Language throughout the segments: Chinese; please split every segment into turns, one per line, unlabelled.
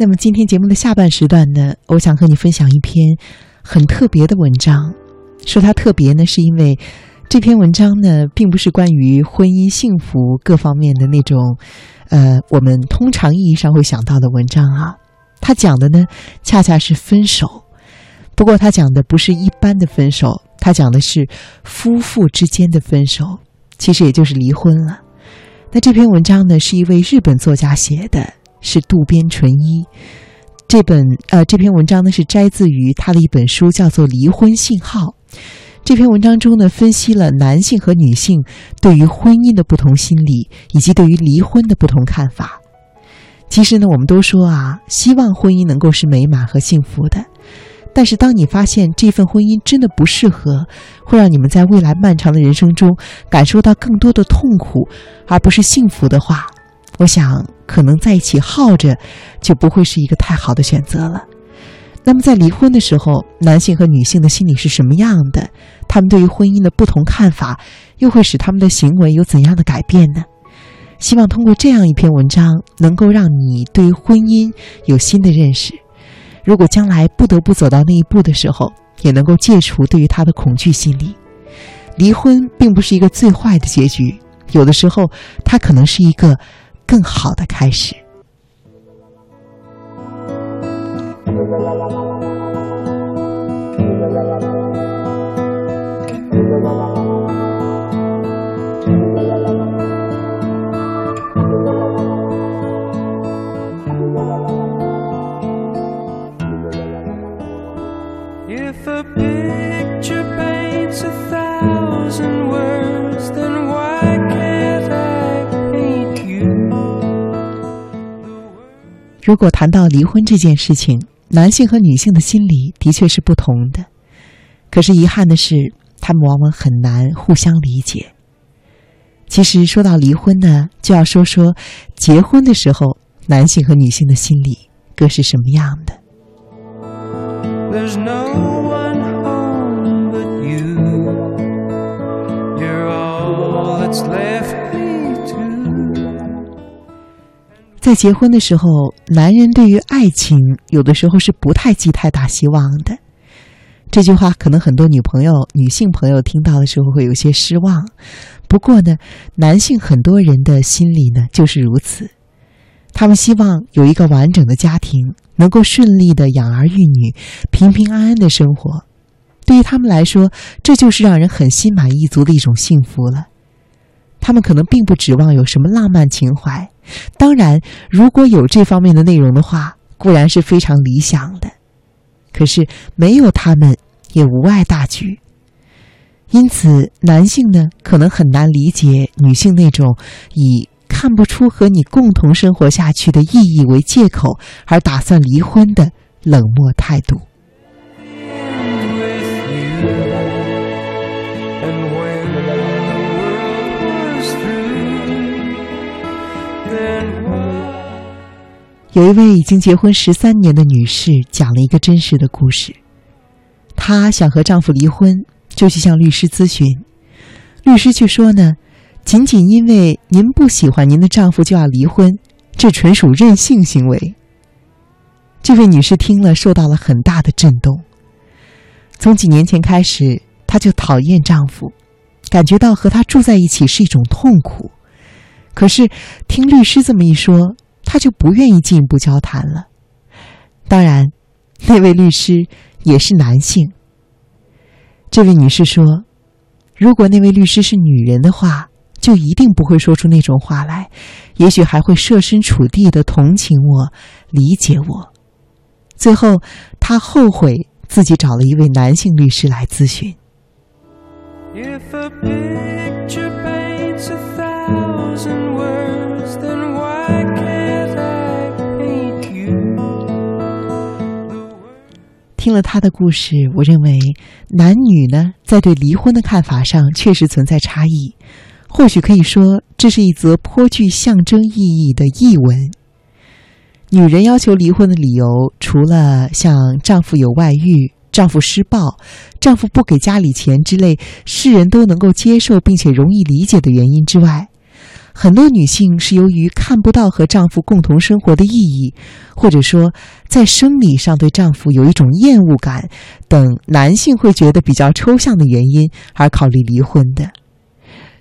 那么今天节目的下半时段呢，我想和你分享一篇很特别的文章。说它特别呢，是因为这篇文章呢，并不是关于婚姻幸福各方面的那种，呃，我们通常意义上会想到的文章啊。它讲的呢，恰恰是分手。不过他讲的不是一般的分手，他讲的是夫妇之间的分手，其实也就是离婚了。那这篇文章呢，是一位日本作家写的，是渡边淳一。这本呃，这篇文章呢是摘自于他的一本书，叫做《离婚信号》。这篇文章中呢，分析了男性和女性对于婚姻的不同心理，以及对于离婚的不同看法。其实呢，我们都说啊，希望婚姻能够是美满和幸福的。但是，当你发现这份婚姻真的不适合，会让你们在未来漫长的人生中感受到更多的痛苦，而不是幸福的话，我想可能在一起耗着，就不会是一个太好的选择了。那么，在离婚的时候，男性和女性的心理是什么样的？他们对于婚姻的不同看法，又会使他们的行为有怎样的改变呢？希望通过这样一篇文章，能够让你对于婚姻有新的认识。如果将来不得不走到那一步的时候，也能够戒除对于他的恐惧心理。离婚并不是一个最坏的结局，有的时候它可能是一个更好的开始。如果谈到离婚这件事情，男性和女性的心理的确是不同的。可是遗憾的是，他们往往很难互相理解。其实说到离婚呢，就要说说结婚的时候，男性和女性的心理各是什么样的。在结婚的时候，男人对于爱情有的时候是不太寄太大希望的。这句话可能很多女朋友、女性朋友听到的时候会有些失望。不过呢，男性很多人的心里呢就是如此，他们希望有一个完整的家庭，能够顺利的养儿育女，平平安安的生活。对于他们来说，这就是让人很心满意足的一种幸福了。他们可能并不指望有什么浪漫情怀。当然，如果有这方面的内容的话，固然是非常理想的。可是没有他们，也无碍大局。因此，男性呢，可能很难理解女性那种以看不出和你共同生活下去的意义为借口而打算离婚的冷漠态度。有一位已经结婚十三年的女士讲了一个真实的故事。她想和丈夫离婚，就去向律师咨询。律师却说呢，仅仅因为您不喜欢您的丈夫就要离婚，这纯属任性行为。这位女士听了，受到了很大的震动。从几年前开始，她就讨厌丈夫，感觉到和他住在一起是一种痛苦。可是听律师这么一说，他就不愿意进一步交谈了。当然，那位律师也是男性。这位女士说：“如果那位律师是女人的话，就一定不会说出那种话来，也许还会设身处地的同情我、理解我。”最后，她后悔自己找了一位男性律师来咨询。听了他的故事，我认为男女呢在对离婚的看法上确实存在差异。或许可以说，这是一则颇具象征意义的译文。女人要求离婚的理由，除了像丈夫有外遇、丈夫施暴、丈夫不给家里钱之类世人都能够接受并且容易理解的原因之外，很多女性是由于看不到和丈夫共同生活的意义，或者说在生理上对丈夫有一种厌恶感等男性会觉得比较抽象的原因而考虑离婚的。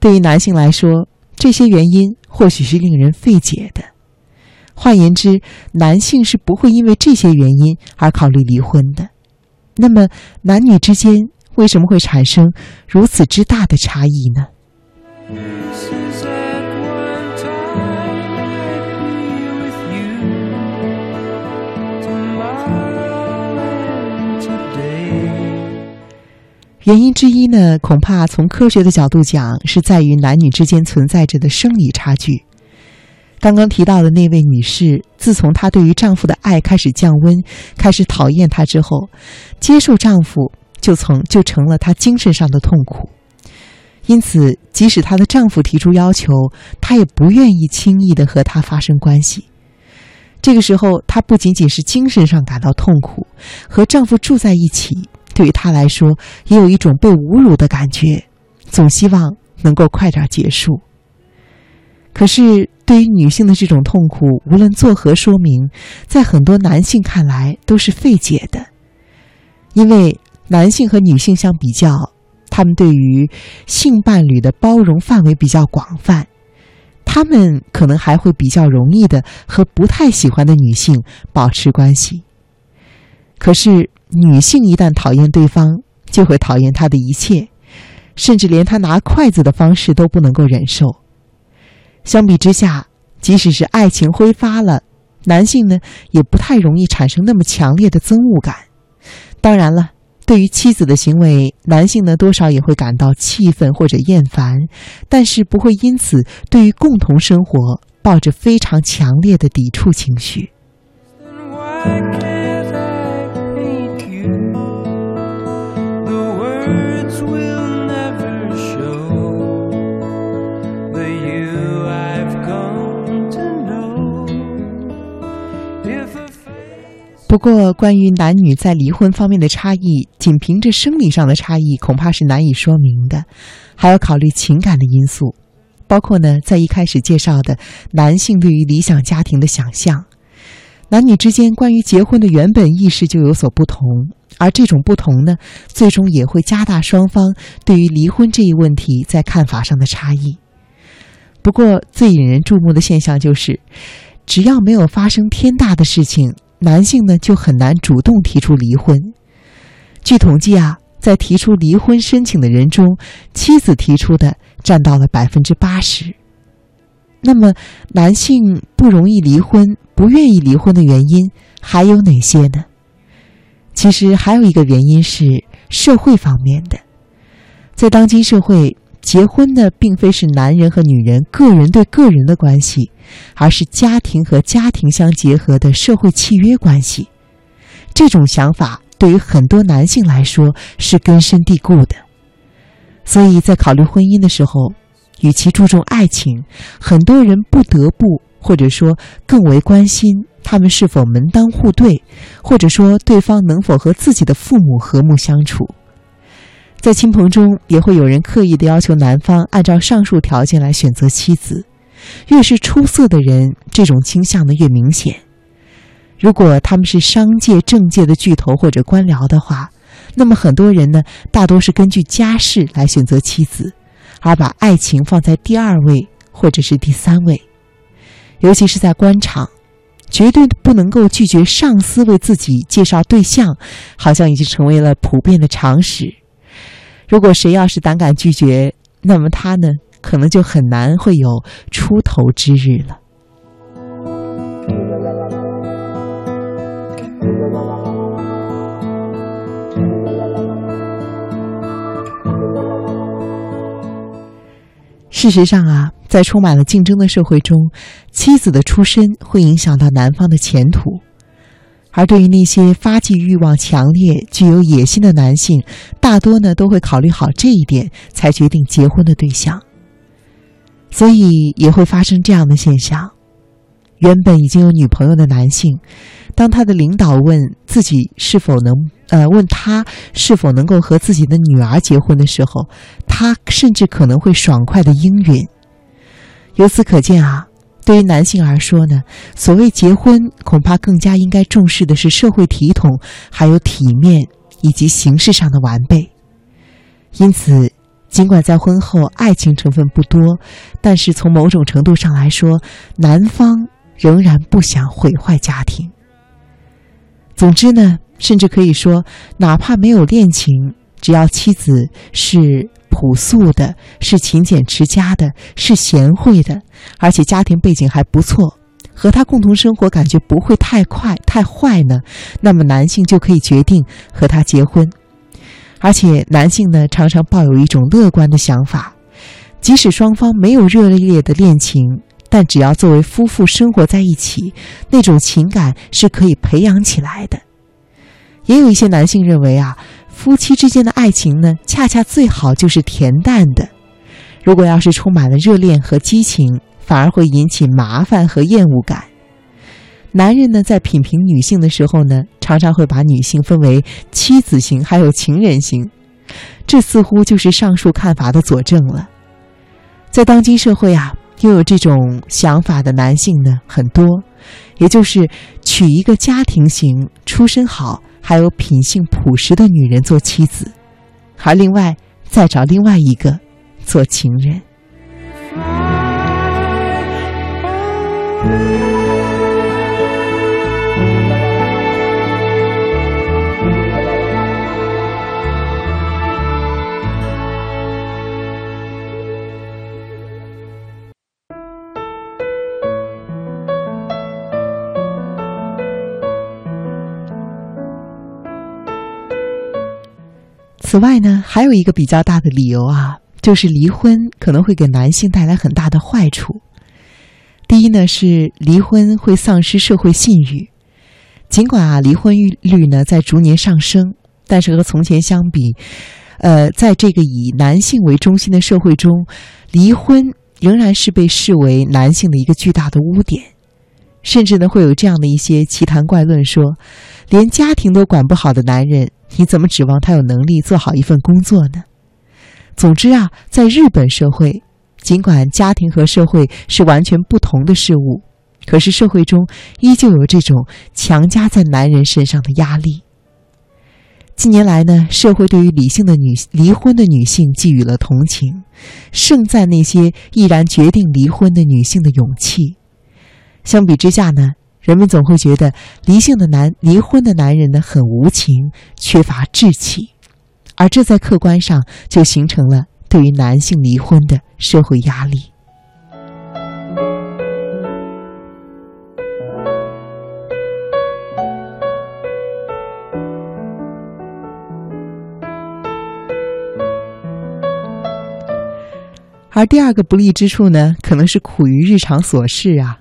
对于男性来说，这些原因或许是令人费解的。换言之，男性是不会因为这些原因而考虑离婚的。那么，男女之间为什么会产生如此之大的差异呢？原因之一呢，恐怕从科学的角度讲，是在于男女之间存在着的生理差距。刚刚提到的那位女士，自从她对于丈夫的爱开始降温，开始讨厌他之后，接受丈夫就从就成了她精神上的痛苦。因此，即使她的丈夫提出要求，她也不愿意轻易的和他发生关系。这个时候，她不仅仅是精神上感到痛苦，和丈夫住在一起，对于她来说，也有一种被侮辱的感觉，总希望能够快点结束。可是，对于女性的这种痛苦，无论作何说明，在很多男性看来都是费解的。因为男性和女性相比较，他们对于性伴侣的包容范围比较广泛，他们可能还会比较容易的和不太喜欢的女性保持关系。可是，女性一旦讨厌对方，就会讨厌他的一切，甚至连他拿筷子的方式都不能够忍受。相比之下，即使是爱情挥发了，男性呢也不太容易产生那么强烈的憎恶感。当然了，对于妻子的行为，男性呢多少也会感到气愤或者厌烦，但是不会因此对于共同生活抱着非常强烈的抵触情绪。不过，关于男女在离婚方面的差异，仅凭着生理上的差异，恐怕是难以说明的，还要考虑情感的因素，包括呢，在一开始介绍的男性对于理想家庭的想象，男女之间关于结婚的原本意识就有所不同，而这种不同呢，最终也会加大双方对于离婚这一问题在看法上的差异。不过，最引人注目的现象就是，只要没有发生天大的事情。男性呢就很难主动提出离婚。据统计啊，在提出离婚申请的人中，妻子提出的占到了百分之八十。那么，男性不容易离婚、不愿意离婚的原因还有哪些呢？其实还有一个原因是社会方面的，在当今社会。结婚呢，并非是男人和女人个人对个人的关系，而是家庭和家庭相结合的社会契约关系。这种想法对于很多男性来说是根深蒂固的，所以在考虑婚姻的时候，与其注重爱情，很多人不得不或者说更为关心他们是否门当户对，或者说对方能否和自己的父母和睦相处。在亲朋中，也会有人刻意的要求男方按照上述条件来选择妻子，越是出色的人，这种倾向呢越明显。如果他们是商界、政界的巨头或者官僚的话，那么很多人呢，大多是根据家世来选择妻子，而把爱情放在第二位或者是第三位。尤其是在官场，绝对不能够拒绝上司为自己介绍对象，好像已经成为了普遍的常识。如果谁要是胆敢拒绝，那么他呢，可能就很难会有出头之日了。事实上啊，在充满了竞争的社会中，妻子的出身会影响到男方的前途。而对于那些发迹欲望强烈、具有野心的男性，大多呢都会考虑好这一点，才决定结婚的对象。所以也会发生这样的现象：原本已经有女朋友的男性，当他的领导问自己是否能，呃，问他是否能够和自己的女儿结婚的时候，他甚至可能会爽快的应允。由此可见啊，对于男性而说呢，所谓结婚，恐怕更加应该重视的是社会体统，还有体面以及形式上的完备。因此，尽管在婚后爱情成分不多，但是从某种程度上来说，男方仍然不想毁坏家庭。总之呢，甚至可以说，哪怕没有恋情，只要妻子是。朴素的，是勤俭持家的，是贤惠的，而且家庭背景还不错，和他共同生活感觉不会太快太坏呢。那么男性就可以决定和他结婚，而且男性呢常常抱有一种乐观的想法，即使双方没有热烈的恋情，但只要作为夫妇生活在一起，那种情感是可以培养起来的。也有一些男性认为啊。夫妻之间的爱情呢，恰恰最好就是恬淡的。如果要是充满了热恋和激情，反而会引起麻烦和厌恶感。男人呢，在品评女性的时候呢，常常会把女性分为妻子型还有情人型，这似乎就是上述看法的佐证了。在当今社会啊，拥有这种想法的男性呢很多，也就是娶一个家庭型、出身好。还有品性朴实的女人做妻子，而另外再找另外一个做情人。此外呢，还有一个比较大的理由啊，就是离婚可能会给男性带来很大的坏处。第一呢，是离婚会丧失社会信誉。尽管啊，离婚率呢在逐年上升，但是和从前相比，呃，在这个以男性为中心的社会中，离婚仍然是被视为男性的一个巨大的污点。甚至呢，会有这样的一些奇谈怪论，说，连家庭都管不好的男人。你怎么指望他有能力做好一份工作呢？总之啊，在日本社会，尽管家庭和社会是完全不同的事物，可是社会中依旧有这种强加在男人身上的压力。近年来呢，社会对于理性的女离婚的女性寄予了同情，盛赞那些毅然决定离婚的女性的勇气。相比之下呢？人们总会觉得离性的男离婚的男人呢很无情，缺乏志气，而这在客观上就形成了对于男性离婚的社会压力。而第二个不利之处呢，可能是苦于日常琐事啊。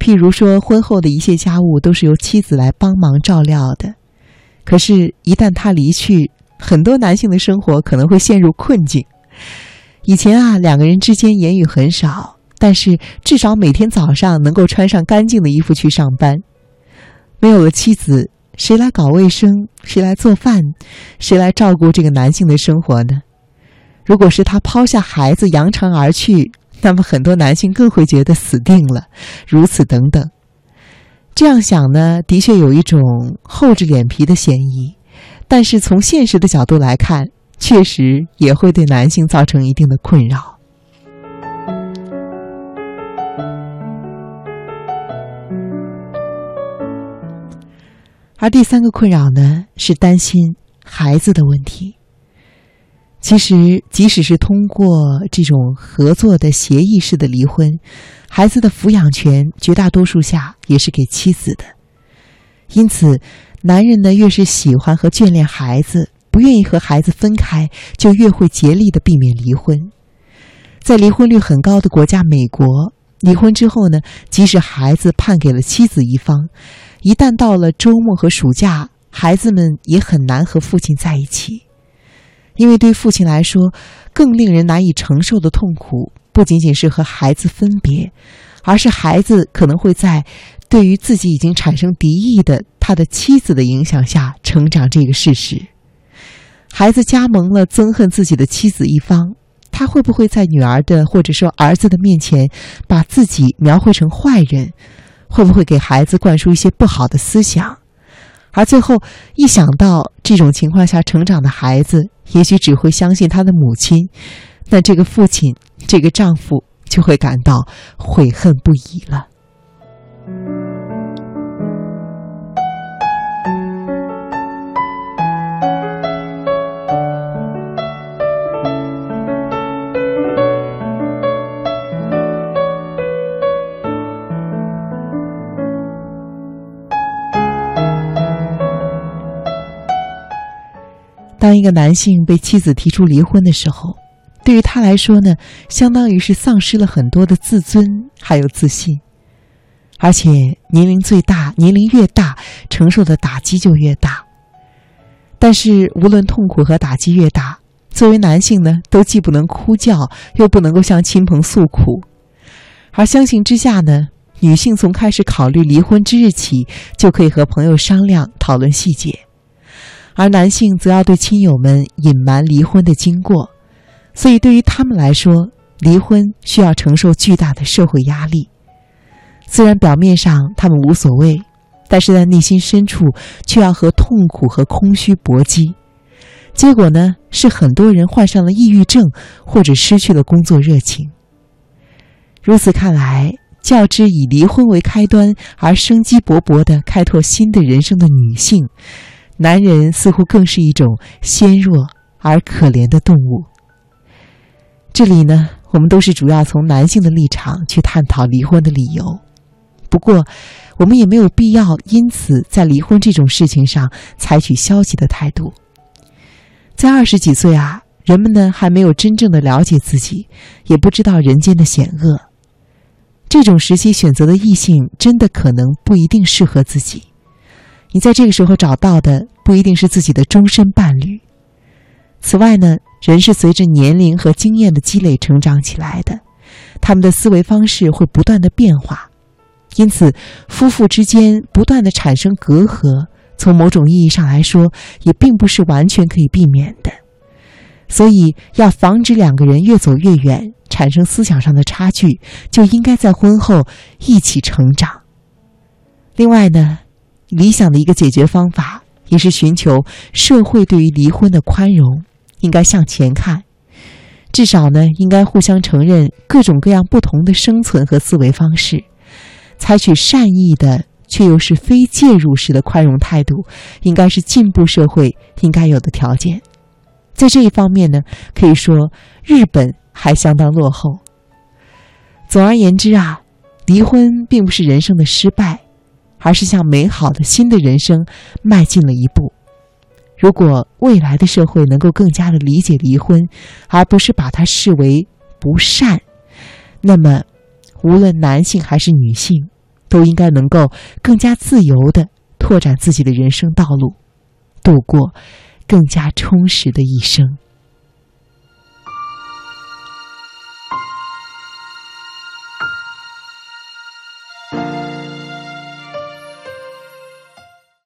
譬如说，婚后的一切家务都是由妻子来帮忙照料的，可是，一旦他离去，很多男性的生活可能会陷入困境。以前啊，两个人之间言语很少，但是至少每天早上能够穿上干净的衣服去上班。没有了妻子，谁来搞卫生？谁来做饭？谁来照顾这个男性的生活呢？如果是他抛下孩子扬长而去，那么很多男性更会觉得死定了，如此等等。这样想呢，的确有一种厚着脸皮的嫌疑，但是从现实的角度来看，确实也会对男性造成一定的困扰。而第三个困扰呢，是担心孩子的问题。其实，即使是通过这种合作的协议式的离婚，孩子的抚养权绝大多数下也是给妻子的。因此，男人呢越是喜欢和眷恋孩子，不愿意和孩子分开，就越会竭力的避免离婚。在离婚率很高的国家美国，离婚之后呢，即使孩子判给了妻子一方，一旦到了周末和暑假，孩子们也很难和父亲在一起。因为对父亲来说，更令人难以承受的痛苦，不仅仅是和孩子分别，而是孩子可能会在对于自己已经产生敌意的他的妻子的影响下成长这个事实。孩子加盟了憎恨自己的妻子一方，他会不会在女儿的或者说儿子的面前把自己描绘成坏人？会不会给孩子灌输一些不好的思想？而最后一想到这种情况下成长的孩子，也许只会相信他的母亲，那这个父亲，这个丈夫就会感到悔恨不已了。当一个男性被妻子提出离婚的时候，对于他来说呢，相当于是丧失了很多的自尊还有自信，而且年龄最大，年龄越大，承受的打击就越大。但是无论痛苦和打击越大，作为男性呢，都既不能哭叫，又不能够向亲朋诉苦，而相形之下呢，女性从开始考虑离婚之日起，就可以和朋友商量讨论细节。而男性则要对亲友们隐瞒离婚的经过，所以对于他们来说，离婚需要承受巨大的社会压力。虽然表面上他们无所谓，但是在内心深处却要和痛苦和空虚搏击。结果呢，是很多人患上了抑郁症，或者失去了工作热情。如此看来，较之以离婚为开端而生机勃勃的开拓新的人生的女性。男人似乎更是一种纤弱而可怜的动物。这里呢，我们都是主要从男性的立场去探讨离婚的理由。不过，我们也没有必要因此在离婚这种事情上采取消极的态度。在二十几岁啊，人们呢还没有真正的了解自己，也不知道人间的险恶。这种时期选择的异性，真的可能不一定适合自己。你在这个时候找到的不一定是自己的终身伴侣。此外呢，人是随着年龄和经验的积累成长起来的，他们的思维方式会不断的变化，因此夫妇之间不断的产生隔阂，从某种意义上来说，也并不是完全可以避免的。所以，要防止两个人越走越远，产生思想上的差距，就应该在婚后一起成长。另外呢。理想的一个解决方法，也是寻求社会对于离婚的宽容，应该向前看，至少呢，应该互相承认各种各样不同的生存和思维方式，采取善意的却又是非介入式的宽容态度，应该是进步社会应该有的条件。在这一方面呢，可以说日本还相当落后。总而言之啊，离婚并不是人生的失败。而是向美好的新的人生迈进了一步。如果未来的社会能够更加的理解离婚，而不是把它视为不善，那么无论男性还是女性，都应该能够更加自由的拓展自己的人生道路，度过更加充实的一生。